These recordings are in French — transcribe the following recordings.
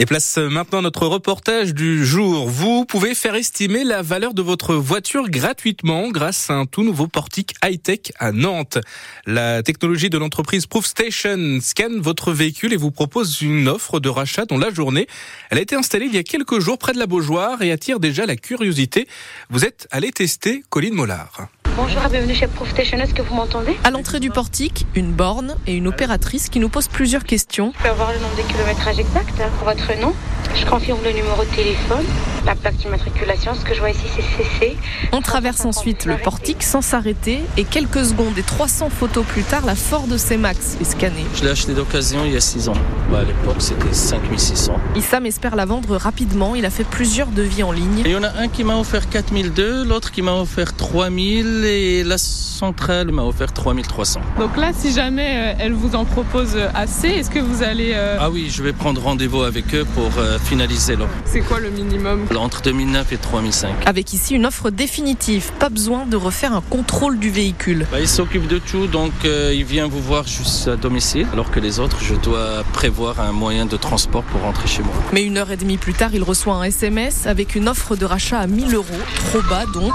Et place maintenant notre reportage du jour. Vous pouvez faire estimer la valeur de votre voiture gratuitement grâce à un tout nouveau portique high-tech à Nantes. La technologie de l'entreprise Proof Station scanne votre véhicule et vous propose une offre de rachat dans la journée. Elle a été installée il y a quelques jours près de la Beaujoire et attire déjà la curiosité. Vous êtes allé tester Colline Mollard. Bonjour et bienvenue chez Profestation, est-ce que vous m'entendez? À l'entrée du portique, une borne et une opératrice qui nous pose plusieurs questions. Je peux avoir le nombre de kilométrages exact, votre nom? Je confirme le numéro de téléphone, la plaque d'immatriculation, ce que je vois ici c'est CC. On traverse ensuite le portique sans s'arrêter et quelques secondes et 300 photos plus tard, la Ford C-Max est scannée. Je l'ai acheté d'occasion il y a 6 ans. Bah, à l'époque c'était 5600. Issam espère la vendre rapidement, il a fait plusieurs devis en ligne. Il y en a un qui m'a offert 4002, l'autre qui m'a offert 3000 et la centrale m'a offert 3300. Donc là, si jamais euh, elle vous en propose assez, est-ce que vous allez... Euh... Ah oui, je vais prendre rendez-vous avec eux pour euh, finaliser l'offre. C'est quoi le minimum Entre 2009 et 3005. Avec ici une offre définitive, pas besoin de refaire un contrôle du véhicule. Bah, il s'occupe de tout, donc euh, il vient vous voir juste à domicile, alors que les autres, je dois prévoir un moyen de transport pour rentrer chez moi. Mais une heure et demie plus tard, il reçoit un SMS avec une offre de rachat à 1000 euros, trop bas donc.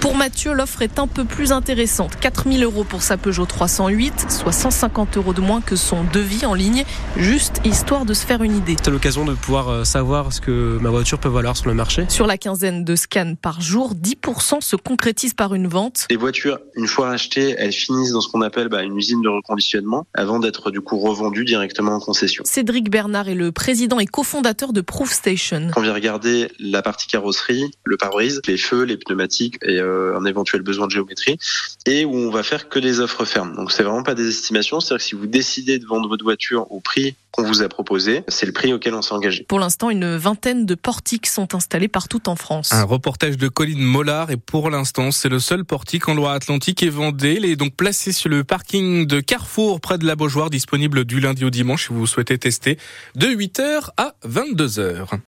Pour Mathieu, l'offre est un peu plus intéressante. 4000 euros pour sa Peugeot 308, soit 150 euros de moins que son devis en ligne, juste histoire de se faire une idée. C'est l'occasion de pouvoir savoir ce que ma voiture peut valoir sur le marché? Sur la quinzaine de scans par jour, 10% se concrétisent par une vente. Les voitures, une fois achetées, elles finissent dans ce qu'on appelle bah, une usine de reconditionnement avant d'être du coup revendues directement en concession. Cédric Bernard est le président et cofondateur de Proof Station. Quand on vient regarder la partie carrosserie, le pare-brise, les feux, les pneumatiques, et euh, un éventuel besoin de géométrie et où on va faire que des offres fermes. Donc c'est vraiment pas des estimations, c'est-à-dire que si vous décidez de vendre votre voiture au prix qu'on vous a proposé, c'est le prix auquel on s'est engagé. Pour l'instant, une vingtaine de portiques sont installés partout en France. Un reportage de Colline Mollard et pour l'instant, c'est le seul portique en Loire-Atlantique et Vendée. Il est donc placé sur le parking de Carrefour près de la Beaujoire, disponible du lundi au dimanche si vous souhaitez tester de 8h à 22h.